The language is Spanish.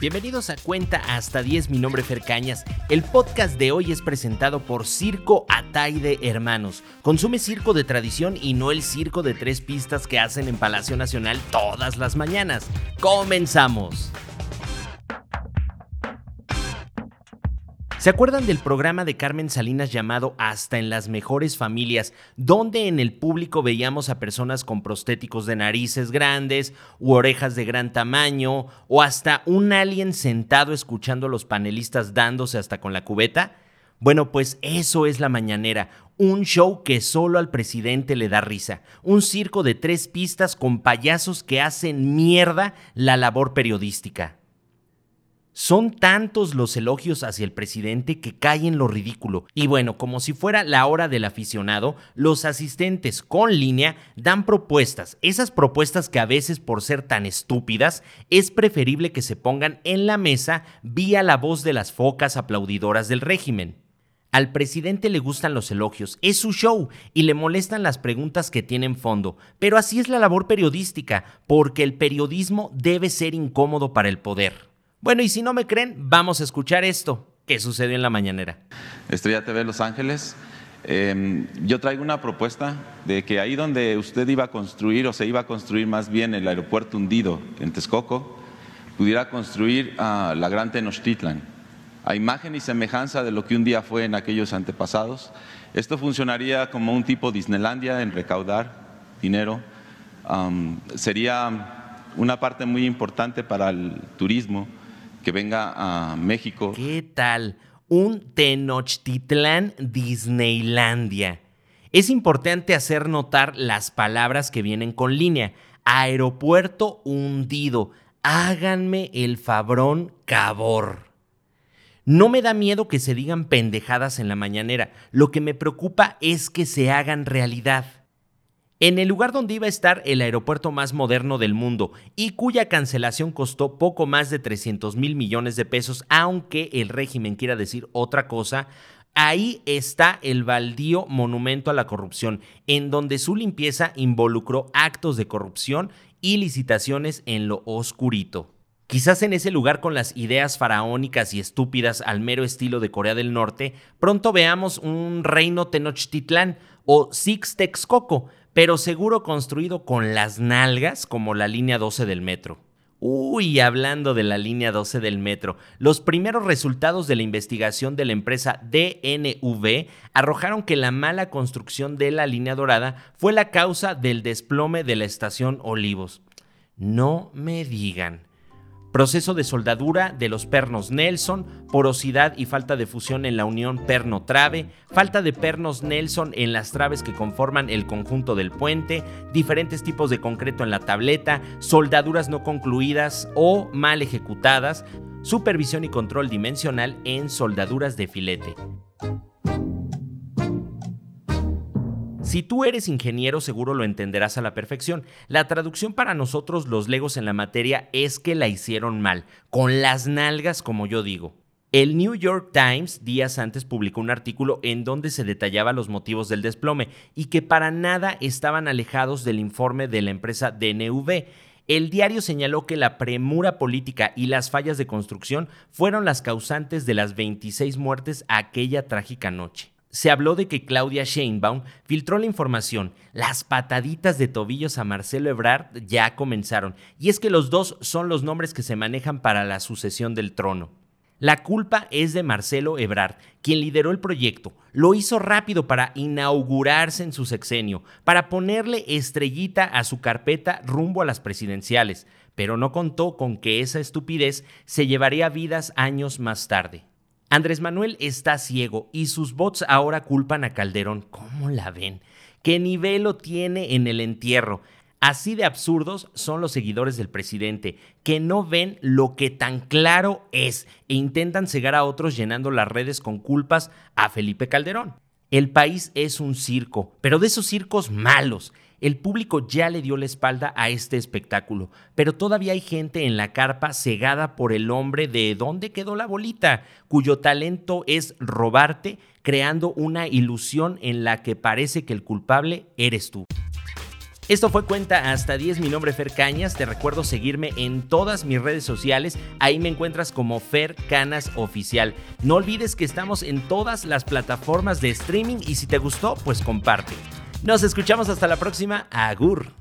Bienvenidos a Cuenta hasta 10, mi nombre es Fer Cañas. El podcast de hoy es presentado por Circo Ataide Hermanos. Consume circo de tradición y no el circo de tres pistas que hacen en Palacio Nacional todas las mañanas. ¡Comenzamos! ¿Se acuerdan del programa de Carmen Salinas llamado Hasta en las mejores familias, donde en el público veíamos a personas con prostéticos de narices grandes u orejas de gran tamaño, o hasta un alien sentado escuchando a los panelistas dándose hasta con la cubeta? Bueno, pues eso es la mañanera, un show que solo al presidente le da risa, un circo de tres pistas con payasos que hacen mierda la labor periodística. Son tantos los elogios hacia el presidente que cae en lo ridículo. Y bueno, como si fuera la hora del aficionado, los asistentes con línea dan propuestas. Esas propuestas que a veces por ser tan estúpidas es preferible que se pongan en la mesa vía la voz de las focas aplaudidoras del régimen. Al presidente le gustan los elogios, es su show y le molestan las preguntas que tienen fondo, pero así es la labor periodística, porque el periodismo debe ser incómodo para el poder. Bueno, y si no me creen, vamos a escuchar esto que sucedió en la mañanera. Estrella TV Los Ángeles. Em, yo traigo una propuesta de que ahí donde usted iba a construir, o se iba a construir más bien el aeropuerto hundido en Texcoco, pudiera construir la Gran Tenochtitlan, a imagen y semejanza de lo que un día fue en aquellos antepasados. Esto funcionaría como un tipo Disneylandia en recaudar dinero. sería una parte muy importante para el turismo que venga a México. ¿Qué tal? Un Tenochtitlán Disneylandia. Es importante hacer notar las palabras que vienen con línea. Aeropuerto hundido. Háganme el fabrón cabor. No me da miedo que se digan pendejadas en la mañanera. Lo que me preocupa es que se hagan realidad en el lugar donde iba a estar el aeropuerto más moderno del mundo y cuya cancelación costó poco más de 300 mil millones de pesos, aunque el régimen quiera decir otra cosa, ahí está el baldío monumento a la corrupción, en donde su limpieza involucró actos de corrupción y licitaciones en lo oscurito. Quizás en ese lugar con las ideas faraónicas y estúpidas al mero estilo de Corea del Norte, pronto veamos un reino Tenochtitlán o Six Texcoco, pero seguro construido con las nalgas como la línea 12 del metro. Uy, hablando de la línea 12 del metro, los primeros resultados de la investigación de la empresa DNV arrojaron que la mala construcción de la línea dorada fue la causa del desplome de la estación Olivos. No me digan proceso de soldadura de los pernos Nelson, porosidad y falta de fusión en la unión perno-trave, falta de pernos Nelson en las traves que conforman el conjunto del puente, diferentes tipos de concreto en la tableta, soldaduras no concluidas o mal ejecutadas, supervisión y control dimensional en soldaduras de filete. Si tú eres ingeniero, seguro lo entenderás a la perfección. La traducción para nosotros, los legos en la materia, es que la hicieron mal, con las nalgas, como yo digo. El New York Times días antes publicó un artículo en donde se detallaba los motivos del desplome y que para nada estaban alejados del informe de la empresa DNV. El diario señaló que la premura política y las fallas de construcción fueron las causantes de las 26 muertes aquella trágica noche se habló de que Claudia Sheinbaum filtró la información. Las pataditas de tobillos a Marcelo Ebrard ya comenzaron, y es que los dos son los nombres que se manejan para la sucesión del trono. La culpa es de Marcelo Ebrard, quien lideró el proyecto. Lo hizo rápido para inaugurarse en su sexenio, para ponerle estrellita a su carpeta rumbo a las presidenciales, pero no contó con que esa estupidez se llevaría vidas años más tarde. Andrés Manuel está ciego y sus bots ahora culpan a Calderón. ¿Cómo la ven? ¿Qué nivel lo tiene en el entierro? Así de absurdos son los seguidores del presidente, que no ven lo que tan claro es e intentan cegar a otros llenando las redes con culpas a Felipe Calderón. El país es un circo, pero de esos circos malos. El público ya le dio la espalda a este espectáculo, pero todavía hay gente en la carpa cegada por el hombre de ¿dónde quedó la bolita? cuyo talento es robarte, creando una ilusión en la que parece que el culpable eres tú. Esto fue Cuenta hasta 10, mi nombre es Fer Cañas, te recuerdo seguirme en todas mis redes sociales, ahí me encuentras como Fer Canas Oficial. No olvides que estamos en todas las plataformas de streaming y si te gustó, pues comparte. Nos escuchamos hasta la próxima, agur.